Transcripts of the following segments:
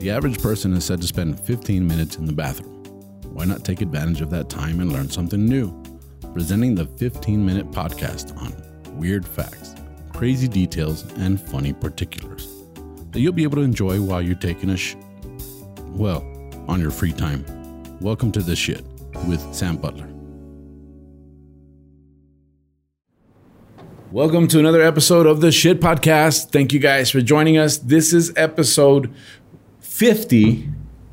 The average person is said to spend 15 minutes in the bathroom. Why not take advantage of that time and learn something new? Presenting the 15 minute podcast on weird facts, crazy details, and funny particulars that you'll be able to enjoy while you're taking a sh. Well, on your free time. Welcome to The Shit with Sam Butler. Welcome to another episode of the Shit Podcast. Thank you guys for joining us. This is episode 50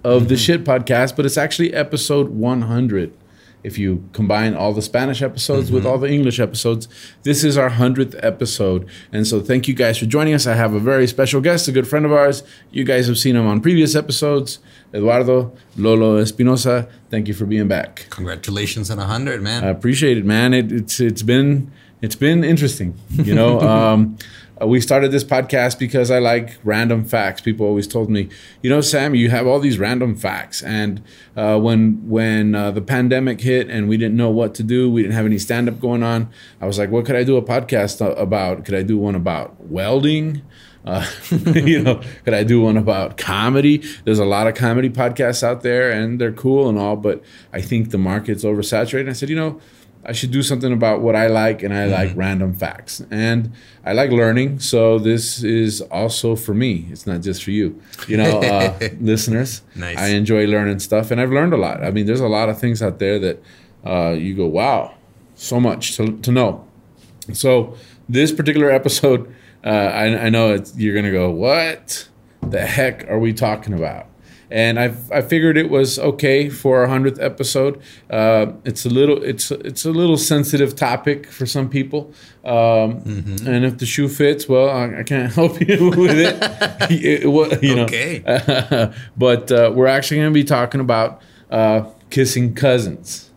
of the Shit Podcast, but it's actually episode 100. If you combine all the Spanish episodes with all the English episodes, this is our 100th episode. And so thank you guys for joining us. I have a very special guest, a good friend of ours. You guys have seen him on previous episodes. Eduardo Lolo Espinosa, thank you for being back. Congratulations on 100, man. I appreciate it, man. It, it's it's been it's been interesting. You know, um, uh, we started this podcast because I like random facts. People always told me, you know, Sam, you have all these random facts. And uh, when when uh, the pandemic hit and we didn't know what to do, we didn't have any stand up going on. I was like, what could I do a podcast about? Could I do one about welding? Uh, you know, could I do one about comedy? There's a lot of comedy podcasts out there, and they're cool and all, but I think the market's oversaturated. I said, you know, I should do something about what I like, and I like random facts, and I like learning. So this is also for me. It's not just for you, you know, uh, listeners. Nice. I enjoy learning stuff, and I've learned a lot. I mean, there's a lot of things out there that uh, you go, wow, so much to, to know. So this particular episode, uh, I, I know it's, you're gonna go, what the heck are we talking about? And I I figured it was okay for our hundredth episode. Uh, it's a little it's it's a little sensitive topic for some people, um, and if the shoe fits, well, I, I can't help you with it. It- what- you know. Okay. but uh, we're actually going to be talking about uh, kissing cousins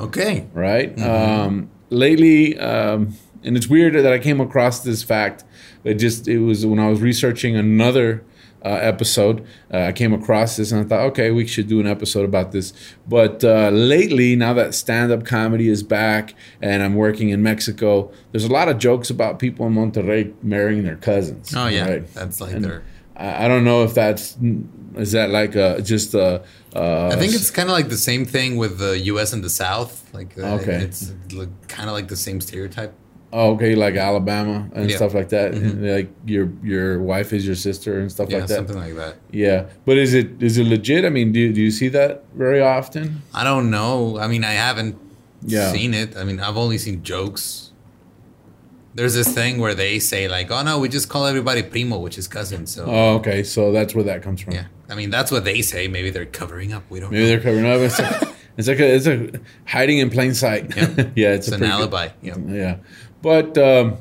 okay. right? Um, lately, um, and it's weird that I came across this fact. It just it was when I was researching another uh, episode, uh, I came across this and I thought, okay, we should do an episode about this. But uh, lately, now that stand up comedy is back and I'm working in Mexico, there's a lot of jokes about people in Monterrey marrying their cousins. Oh, yeah. right? That's like And their. I don't know if that's is that like a, just a. Uh, I think it's kind of like the same thing with the U.S. and the South. Like, uh, Okay. it's kind of like the same stereotype. Oh, okay, like Alabama and Yeah. Mm-hmm. stuff like that. And, Like your your wife is your sister and stuff Yeah, like that. something like that. Yeah, but is it is it legit? I mean, do you, do you see that very often? I don't know. I mean, I haven't Yeah. seen it. I mean, I've only seen jokes. There's this thing where they say like, "Oh no, we just call everybody primo, which is cousin." So Oh, okay, so that's where that comes from. yeah, I mean that's what they say. Maybe they're covering up. We don't. Maybe know. they're covering up. It's like, it's like a it's a hiding in plain sight. Yeah. yeah, it's, It's an good- alibi. Yeah. Yeah, but um,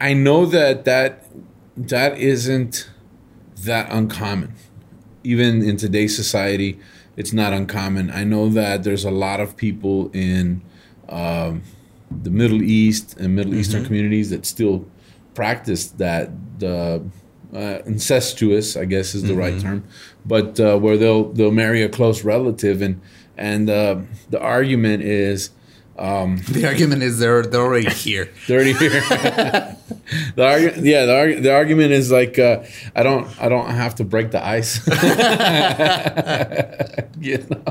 I know that that that isn't that uncommon. Even in today's society, it's not uncommon. I know that there's a lot of people in um, the Middle East and Middle Eastern communities that still practice that the uh, incestuous, I guess, is the right term, but uh, where they'll they'll marry a close relative, and and uh, the argument is. Um, The argument is they're they're already here. Dirty here. the argu- yeah, the, argu- the argument is like uh, I don't I don't have to break the ice. you know,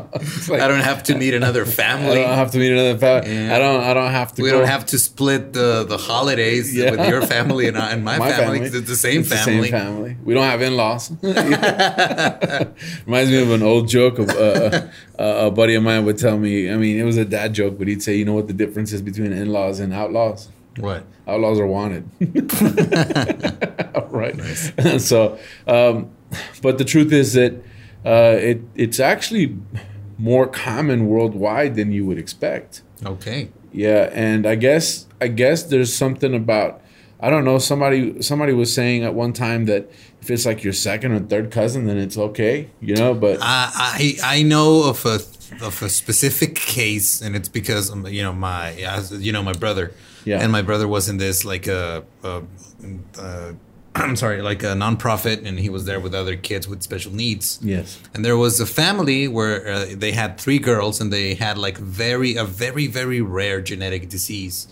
like, I don't have to meet another family. I don't have to meet another family. Yeah. I don't I don't have to. we go- don't have to split the the holidays Yeah. with your family and, and my, family. 'cause It's the same It's family. The same family. We don't have in laws. Reminds me of an old joke of uh, uh, a buddy of mine would tell me. I mean, it was a dad joke, but he'd say, "You know what the difference is between in laws and outlaws? What? Outlaws are wanted." right. Nice. so, um, but the truth is that uh, it it's actually more common worldwide than you would expect. Okay. Yeah, and I guess I guess there's something about I don't know somebody somebody was saying at one time that if it's like your second or third cousin then it's okay, you know, but I I I know of a of a specific case, and it's because um, you know my you know my brother. Yeah. And my brother was in this like a. a, a I'm sorry, like a nonprofit, and he was there with other kids with special needs. yes. And there was a family where uh, they had three girls, and they had like very a very very rare genetic disease,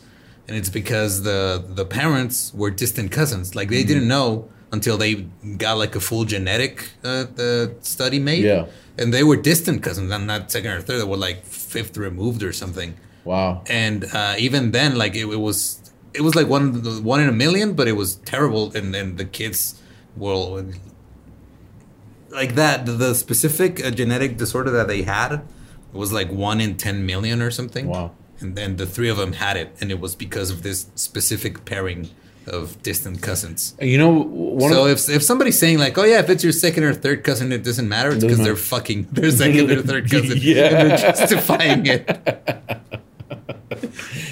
and it's because the the parents were distant cousins. Like they didn't know until they got like a full genetic uh, the study made. Yeah. And they were distant cousins. I'm not second or third. They were like fifth removed or something. Wow. And uh, even then, like it, it was, it was like one one in a million, but it was terrible. And then the kids were like that. The, the specific uh, genetic disorder that they had was like one in ten million or something. Wow. And then the three of them had it, and it was because of this specific pairing of distant cousins. You know, one so if if somebody's saying like, oh yeah, if it's your second or third cousin, it doesn't matter. It's because they're fucking their second or third cousin. Yeah. and they're justifying it.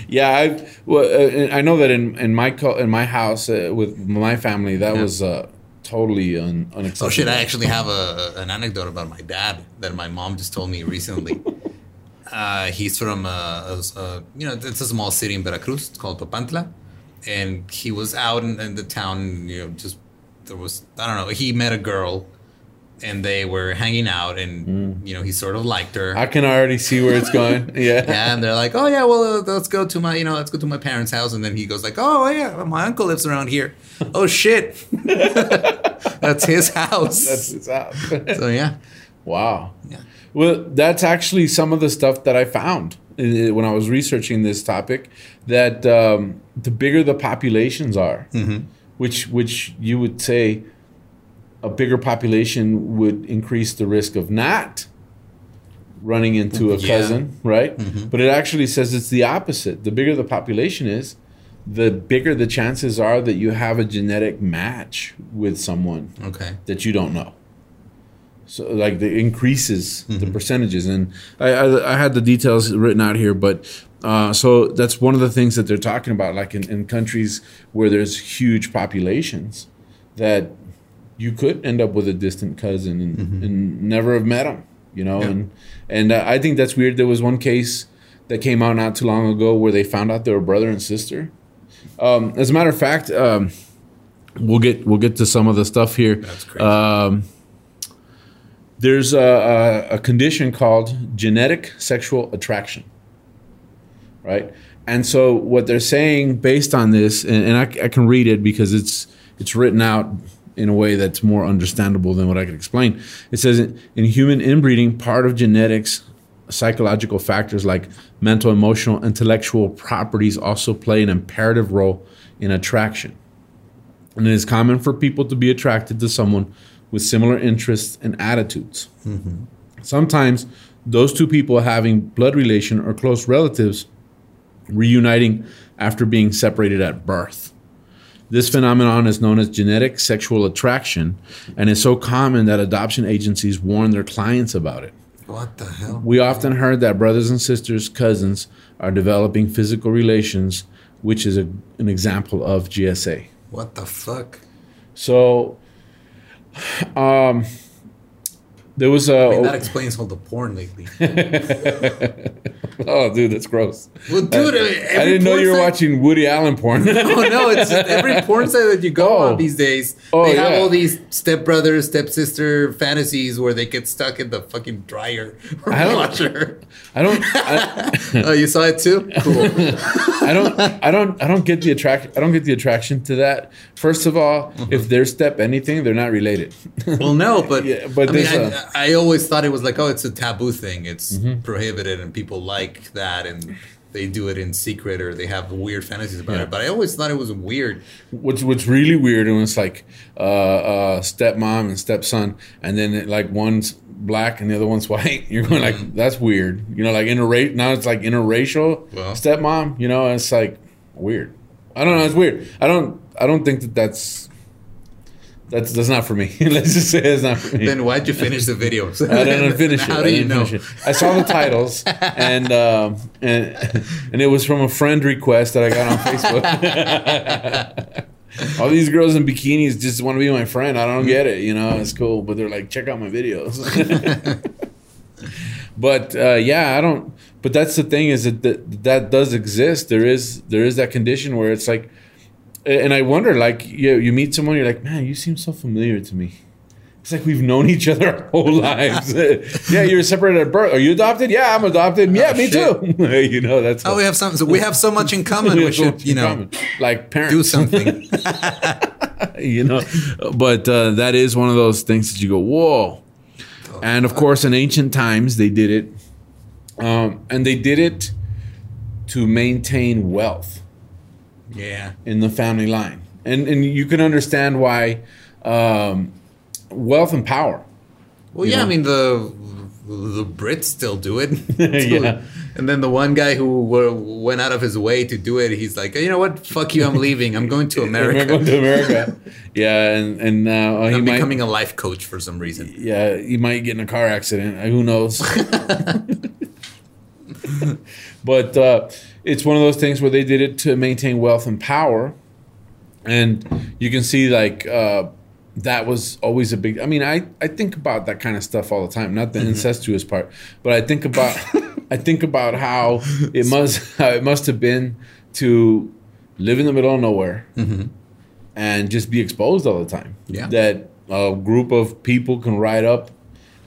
yeah, I well, uh, I know that in in my co- in my house uh, with my family that Yeah. was uh, totally un- unacceptable. Oh shit! I actually have a an anecdote about my dad that my mom just told me recently. uh, he's from a, a, a you know it's a small city in Veracruz. It's called Papantla, and he was out in, in the town. You know, just there was I don't know. He met a girl, and they were hanging out, and you know he sort of liked her. I can already see where it's going. Yeah. Yeah, and they're like, "Oh yeah, well, uh, let's go to my, you know, let's go to my parents' house." And then he goes like, "Oh yeah, my uncle lives around here." oh shit, that's his house. That's it's out. so yeah, wow. yeah. Well, that's actually some of the stuff that I found when I was researching this topic. That um, the bigger the populations are, which which you would say a bigger population would increase the risk of not running into a Yeah. cousin, right? But it actually says it's the opposite. The bigger the population is, the bigger the chances are that you have a genetic match with someone Okay. that you don't know. So like the increases the percentages, and I, I I had the details written out here, but uh, so that's one of the things that they're talking about, like in, in countries where there's huge populations, that you could end up with a distant cousin and, and never have met him, you know, and and uh, I think that's weird. There was one case that came out not too long ago where they found out they were brother and sister. Um, as a matter of fact, um, we'll get we'll get to some of the stuff here. That's crazy. Um, there's a, a, a condition called genetic sexual attraction, right? And so what they're saying based on this, and, and I, I can read it because it's it's written out in a way that's more understandable than what I could explain. It says in human inbreeding, part of genetics, psychological factors like mental, emotional, intellectual properties also play an imperative role in attraction. And it is common for people to be attracted to someone with similar interests and attitudes. Mm-hmm. Sometimes those two people having blood relation or close relatives reuniting after being separated at birth. This phenomenon is known as genetic sexual attraction and is so common that adoption agencies warn their clients about it. What the hell? We often heard that brothers and sisters, cousins, are developing physical relations, which is a, an example of GSA. What the fuck? So, um, there was a. I mean, that explains all the porn lately. oh, dude, that's gross. Well, dude, I, I didn't know you were site- watching Woody Allen porn. Oh no! It's just every porn site that you go Oh. on these days. Oh, they have yeah. all these stepbrother, stepsister fantasies where they get stuck in the fucking dryer or I don't- washer. I don't. I, Oh, you saw it too? Cool. I don't. I don't. I don't get the attract. I don't get the attraction to that. First of all, if mm-hmm. they're step anything, they're not related. well, no, but Yeah, but I mean, there's I, always thought it was like, oh, it's a taboo thing. It's Mm-hmm. prohibited, and people like that, and they do it in secret, or they have weird fantasies about Yeah. it. But I always thought it was weird. What's What's really weird and it's like uh, uh, stepmom and stepson, and then it, like one's black and the other one's white. You're going like that's weird. You know, like interracial. Now it's like interracial Well. stepmom. You know, and it's like weird. I don't know. It's weird. I don't. I don't think that that's. That's that's not for me. Let's just say it's not for me. Then why'd you finish the video? I didn't finish it. How I do you know? I saw the titles, and um, and and it was from a friend request that I got on Facebook. All these girls in bikinis just want to be my friend. I don't get it. You know, it's cool, but they're like, check out my videos. but uh, yeah, I don't. But that's the thing is that, that that does exist. There is there is that condition where it's like, and I wonder, like you you meet someone, you're like, man, you seem so familiar to me. It's like we've known each other our whole lives. yeah, you're separated at birth. Are you adopted? Yeah, I'm adopted. Yeah, me shit. too. you know, that's Oh, we have some. So we have so much in common. we should, you know, like parents. do something. you know, but uh, that is one of those things that you go, whoa. And of course, in ancient times, they did it, um, and they did it to maintain wealth Yeah. in the family line, and and you can understand why um, wealth and power. Well, yeah, know? I mean the the Brits still do it. Yeah. And then the one guy who were, went out of his way to do it, he's like, you know what? Fuck you, I'm leaving. I'm going to America. going to America. yeah, and and uh, he I'm might. becoming a life coach for some reason. yeah, he might get in a car accident. Who knows? but uh, it's one of those things where they did it to maintain wealth and power, and you can see like uh, that was always a big. I mean, I I think about that kind of stuff all the time. Not the incestuous part, but I think about I think about how it must how it must have been to live in the middle of nowhere and just be exposed all the time. Yeah. That a group of people can ride up,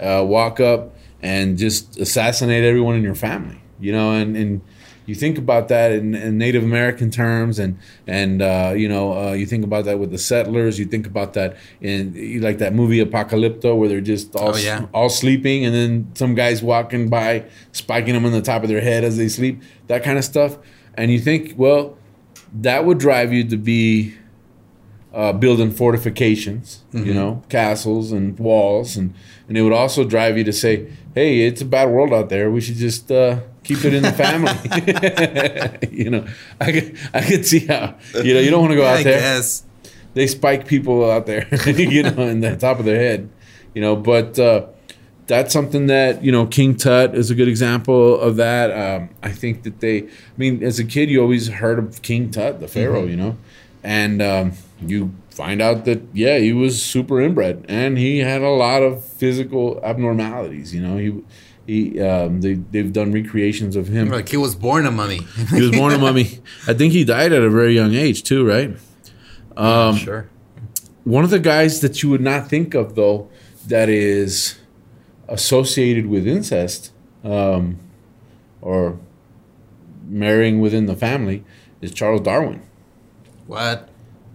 uh, walk up, and just assassinate everyone in your family. You know, and, and you think about that in, in Native American terms, and and uh, you know uh, you think about that with the settlers. You think about that in like that movie Apocalypto, where they're just all Oh, yeah. all sleeping, and then some guys walking by, spiking them on the top of their head as they sleep. That kind of stuff. And you think, well, that would drive you to be uh, building fortifications, you know, castles and walls, and and it would also drive you to say, "Hey, it's a bad world out there. We should just uh, keep it in the family." you know, I could I could see how you know you don't want to go Yeah, out I there. guess. They spike people out there, you know, in the top of their head, you know. But uh, that's something that you know King Tut is a good example of that. Um, I think that they, I mean, as a kid, you always heard of King Tut, the pharaoh, you know, and um, you find out that yeah, he was super inbred and he had a lot of physical abnormalities. You know, he he um, they they've done recreations of him. Like he was born a mummy. He was born a mummy. I think he died at a very young age too, right? Um, sure. One of the guys that you would not think of, though, that is associated with incest um, or marrying within the family is Charles Darwin. What?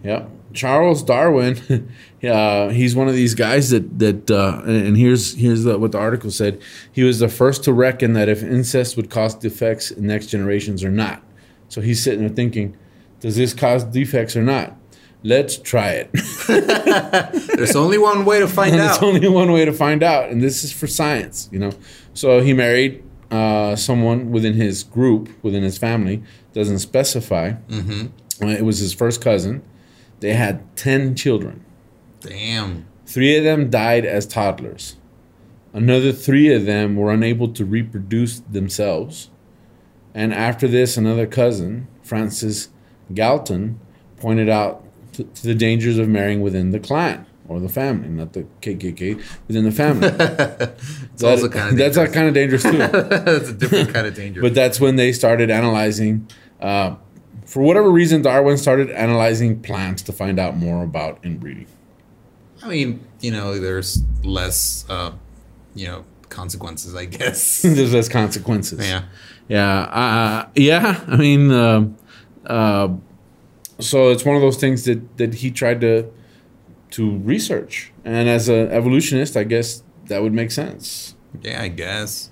Yeah, Charles Darwin. uh, he's one of these guys that that. Uh, and here's here's the, what the article said. He was the first to reckon that if incest would cause defects in next generations or not. So he's sitting there thinking, does this cause defects or not? Let's try it. There's only one way to find out. There's only one way to find out, and this is for science, you know. So he married uh, someone within his group, within his family, doesn't specify. Mm-hmm. it was his first cousin. They had 10 children. Damn. Three of them died as toddlers. Another three of them were unable to reproduce themselves. And after this, another cousin, Francis Galton, pointed out to, to the dangers of marrying within the clan or the family, not the KKK, within the family. It's also kind of that's dangerous. kind of dangerous too. That's a different kind of danger. But that's when they started analyzing. Uh, for whatever reason, Darwin started analyzing plants to find out more about inbreeding. I mean, you know, there's less, uh, you know, consequences, I guess. There's less consequences. yeah. Yeah, uh, yeah. I mean, uh, uh, so it's one of those things that that he tried to to research, and as an evolutionist, I guess that would make sense. Yeah, I guess.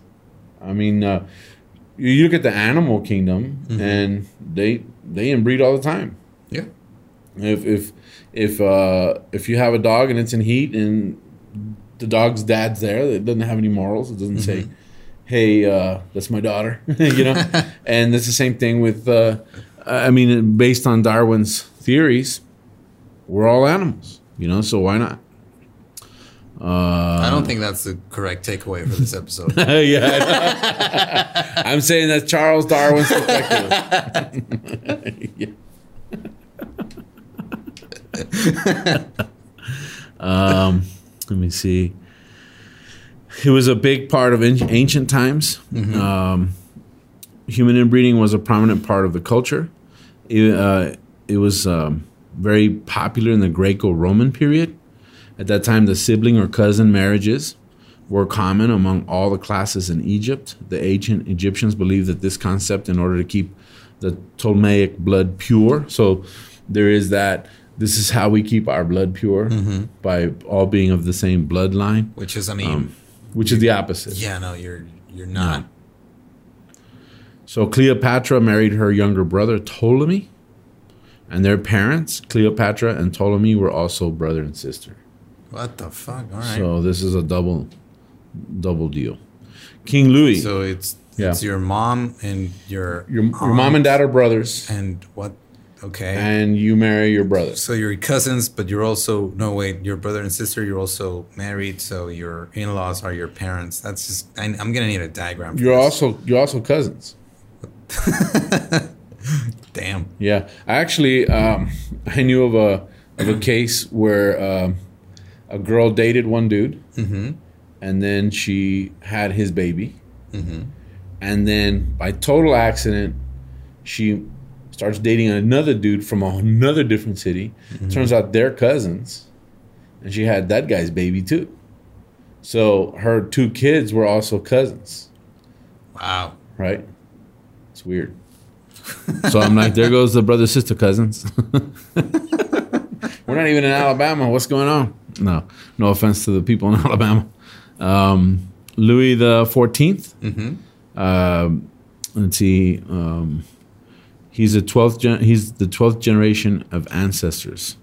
I mean, uh, you you look at the animal kingdom, and they they inbreed all the time. Yeah. If if if uh, if you have a dog and it's in heat, and the dog's dad's there, it doesn't have any morals. It doesn't say, "Hey, uh, that's my daughter," you know. and it's the same thing with. Uh, I mean, based on Darwin's theories, we're all animals, you know. So why not? Uh, I don't think that's the correct takeaway for this episode. yeah, I'm saying that Charles Darwin's perspective. Um, let me see. It was a big part of an- ancient times. Um, human inbreeding was a prominent part of the culture. It, uh, it was um, very popular in the Greco-Roman period. At that time, the sibling or cousin marriages were common among all the classes in Egypt. The ancient Egyptians believed that this concept, in order to keep the Ptolemaic blood pure, so there is that this is how we keep our blood pure by all being of the same bloodline, Which is, I mean, Um, which is the opposite. yeah, no, you're you're not. So Cleopatra married her younger brother Ptolemy, and their parents, Cleopatra and Ptolemy, were also brother and sister. What the fuck? All right. So this is a double, double deal. King Louis, So it's Yeah. it's your mom and your your, your mom and dad are brothers, and what? Okay. and you marry your brothers. so you're cousins, but you're also no wait, your brother and sister. You're also married, so your in-laws are your parents. That's just. I, I'm gonna need a diagram. For You're this. also you're also cousins. damn. Yeah, I actually um, I knew of a of a case where um, a girl dated one dude, mm-hmm. and then she had his baby, mm-hmm. and then by total accident, she starts dating another dude from another different city. Mm-hmm. Turns out they're cousins, and she had that guy's baby too. So her two kids were also cousins Wow. right? It's weird. so I'm like, there goes the brother sister cousins. We're not even in Alabama. What's going on? No, no offense to the people in Alabama. Um, Louis the 14th Um, let's see. Um, he's a 12th. Gen- he's the 12th generation of ancestors,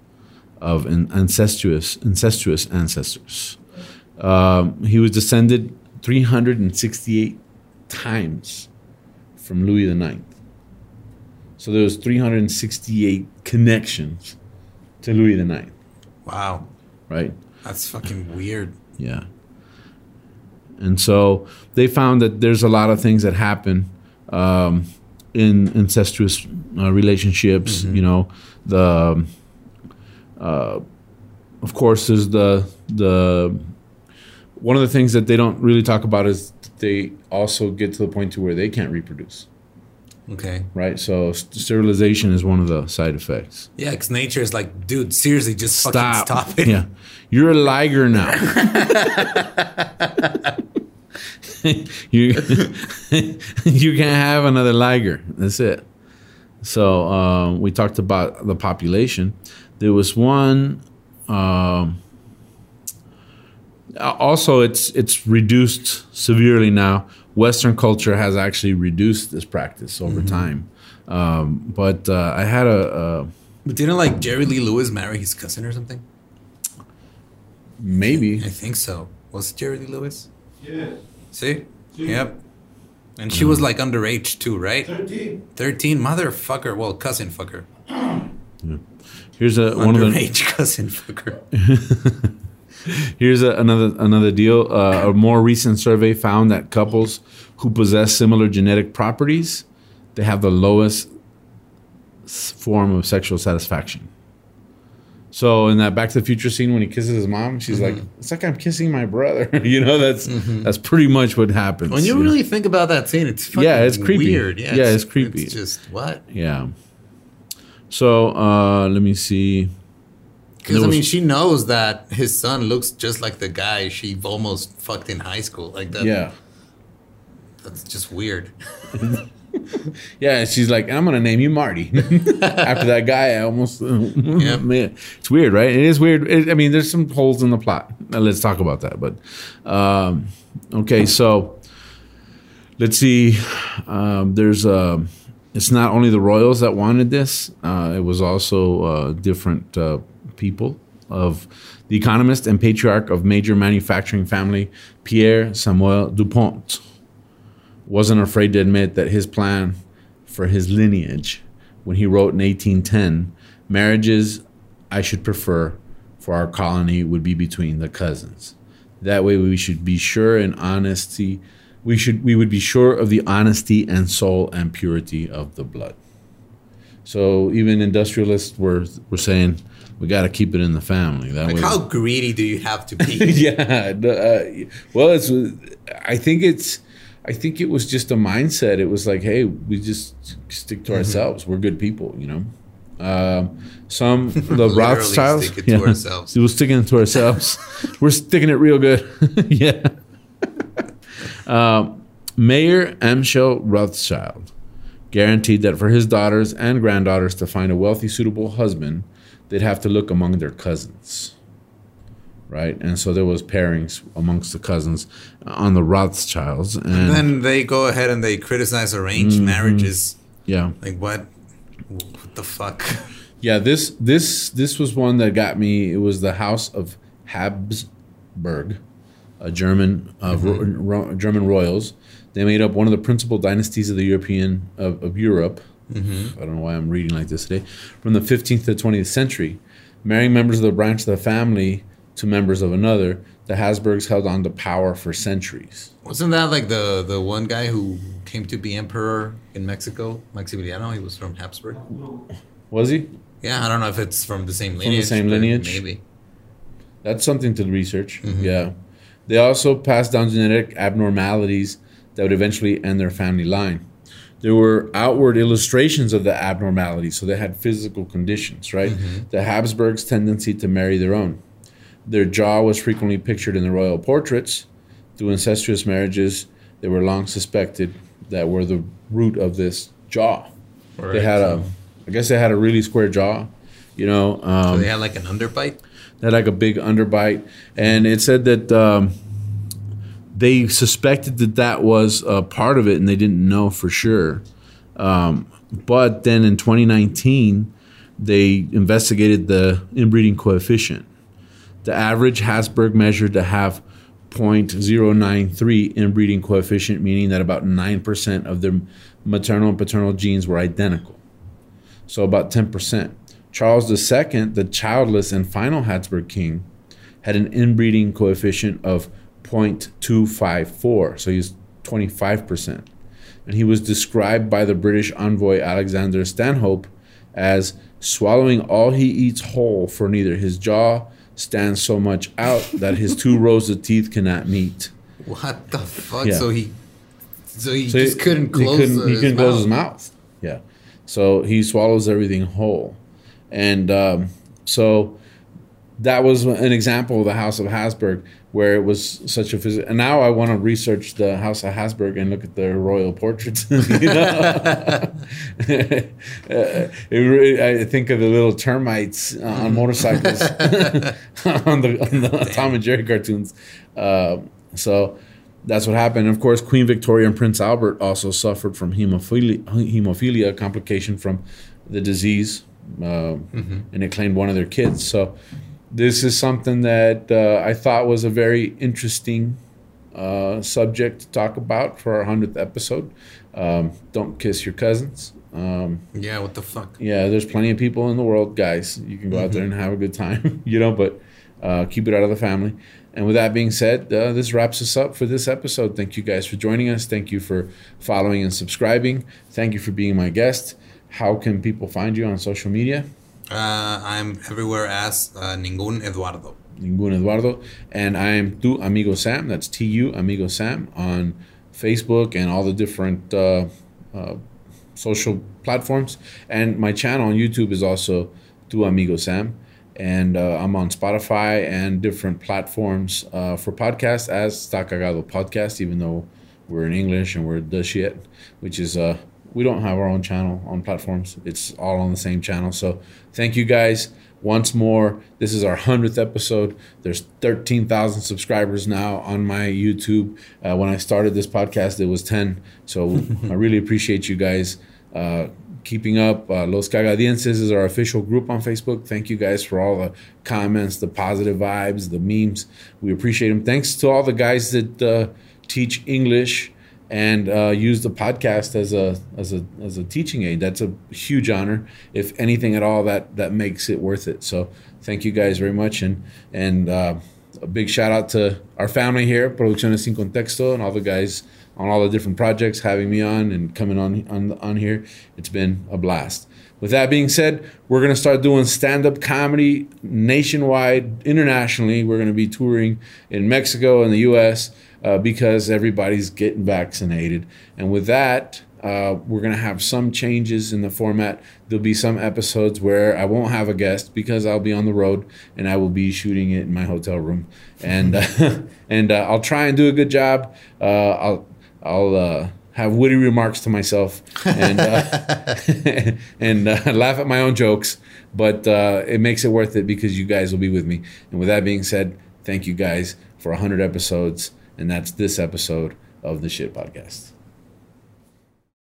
of an incestuous incestuous ancestors. Um, he was descended 368 times from Louis the Ninth. So there was 368 connections to Louis the Ninth, Wow. Right? That's fucking weird. Yeah. And so they found that there's a lot of things that happen um, in incestuous uh, relationships. You know, the uh, of course there's the the one of the things that they don't really talk about is they also get to the point to where they can't reproduce. Okay. Right. So st- sterilization is one of the side effects. Yeah, because nature is like, dude, seriously, just fucking Stop. stop it. Yeah. You're a liger now. you you can't have another liger. That's it. So um, we talked about the population. There was one. Um, also, it's it's reduced severely now. Western culture has actually reduced this practice over time. Um, but uh, I had a, a But didn't like Jerry Lee Lewis marry his cousin or something? maybe I think so. Was it Jerry Lee Lewis? Yeah. See? Yep. And she was like underage too, right? 13. 13? Motherfucker. Well, cousin fucker. here's a one of the Underage cousin fucker. Here's a, another another deal. Uh, a more recent survey found that couples who possess similar genetic properties, they have the lowest form of sexual satisfaction. So in that Back to the Future scene when he kisses his mom, she's like, "It's like I'm kissing my brother." you know, that's that's pretty much what happens. When you know? really think about that scene, it's fucking Yeah, it's creepy. weird. Yeah, Yeah, it's creepy. It's just what? yeah. So uh, let me see. Because I mean, she knows that his son looks just like the guy she almost fucked in high school. Like that. Yeah. That's just weird. Yeah, and she's like, I'm gonna name you Marty. After that guy, I almost. yeah, man, it's weird, right? It is weird. It, I mean, there's some holes in the plot. Now, let's talk about that. But um, okay, so let's see. Um, there's um it's not only the royals that wanted this. Uh, it was also uh, different uh, people of the economist and patriarch of major manufacturing family Pierre Samuel Dupont wasn't afraid to admit that his plan for his lineage, when he wrote in 1810, marriages I should prefer for our colony would be between the cousins. That way we should be sure in honesty, we should we would be sure of the honesty and soul and purity of the blood. So even industrialists were were saying we got to keep it in the family. That Like, way how greedy do you have to be? yeah. Uh, well, it's. I think it's. I think it was just a mindset. It was like, hey, we just stick to ourselves. We're good people, you know. Um, some the Rothschilds, stick to. We're sticking it to ourselves. We're sticking it real good. yeah. Um, Mayer Amschel Rothschild guaranteed that for his daughters and granddaughters to find a wealthy, suitable husband, they'd have to look among their cousins. Right, and so there was pairings amongst the cousins on the Rothschilds, and, And then they go ahead and they criticize arranged Mm-hmm. marriages. yeah, Like what? What the fuck? Yeah, this this this was one that got me. It was the House of Habsburg, a German of ro- ro- German royals. They made up one of the principal dynasties of the European of, of Europe. Mm-hmm. I don't know why I'm reading like this today. From the 15th to 20th century, marrying members of the branch of the family to members of another, the Habsburgs held on to power for centuries. Wasn't that like the the one guy who came to be emperor in Mexico, Maximiliano? He was from Habsburg. Was he? Yeah, I don't know if it's from the same from the same lineage? maybe. That's something to research. Mm-hmm. Yeah. They also passed down genetic abnormalities that would eventually end their family line. There were outward illustrations of the abnormality, so they had physical conditions, right? The Habsburgs' tendency to marry their own. Their jaw was frequently pictured in the royal portraits. Through incestuous marriages, they were long suspected that were the root of this jaw. They had a, I guess they had a really square jaw, you know. Um, So they had like an underbite. they had like a big underbite, and it said that um, they suspected that that was a part of it, and they didn't know for sure. Um, but then in 2019, they investigated the inbreeding coefficient. The average Habsburg measured to have 0.093 inbreeding coefficient, meaning that about 9% of their maternal and paternal genes were identical. So about 10%. Charles II, the childless and final Habsburg king, had an inbreeding coefficient of 0.254. So he's 25%. And he was described by the British envoy Alexander Stanhope as swallowing all he eats whole, for neither his jaw stands so much out that his two rows of teeth cannot meet. What the fuck? Yeah. So he, so he So just couldn't close. he couldn't, he couldn't close his mouth. mouth. Yeah. So he swallows everything whole. And um, so that was an example of the House of Habsburg where it was such a physical. And now I want to research the House of Habsburg and look at their royal portraits. you know? It really, I think of the little termites uh, on motorcycles on the, on the Tom and Jerry cartoons. Uh, so that's what happened. Of course, Queen Victoria and Prince Albert also suffered from hemophilia, hemophilia a complication from the disease, uh, and it claimed one of their kids. So this is something that uh, I thought was a very interesting uh, subject to talk about for our hundredth episode. Um, don't kiss your cousins. Um, Yeah, what the fuck? yeah, there's plenty of people in the world, guys. You can go out there and have a good time, you know, but uh, keep it out of the family. And with that being said, uh, this wraps us up for this episode. Thank you guys for joining us. Thank you for following and subscribing. Thank you for being my guest. How can people find you on social media? Uh, I'm everywhere as uh, Ningun Eduardo. Ningún Eduardo. And I'm Tu Amigo Sam. That's T U Amigo Sam on Facebook and all the different uh, uh, social platforms. And my channel on YouTube is also Tu Amigo Sam. And uh, I'm on Spotify and different platforms uh, for podcasts as Sta Cagado Podcast, even though we're in English and we're the shit, which is, uh, we don't have our own channel on platforms. It's all on the same channel. So thank you guys once more. This is our 100th episode. There's 13,000 subscribers now on my YouTube. Uh, when I started this podcast, it was 10. So I really appreciate you guys uh, keeping up. Uh, Los Cagadienses is our official group on Facebook. Thank you guys for all the comments, the positive vibes, the memes. We appreciate them. Thanks to all the guys that uh, teach English and uh, use the podcast as a as a as a teaching aid. That's a huge honor. If anything at all, that that makes it worth it. So thank you guys very much, and and uh, a big shout out to our family here, Producciones Sin Contexto, and all the guys on all the different projects having me on and coming on on on here. It's been a blast. With that being said, we're gonna start doing stand-up comedy nationwide, internationally. We're gonna be touring in Mexico and the U.S uh, because everybody's getting vaccinated. And with that, uh, we're going to have some changes in the format. There'll be some episodes where I won't have a guest because I'll be on the road and I will be shooting it in my hotel room. And uh, and uh, I'll try and do a good job. Uh, I'll I'll uh, have witty remarks to myself and uh, and laugh at my own jokes. But it makes it worth it because you guys will be with me. And with that being said, thank you guys for 100 episodes. And that's this episode of the Shit Podcast.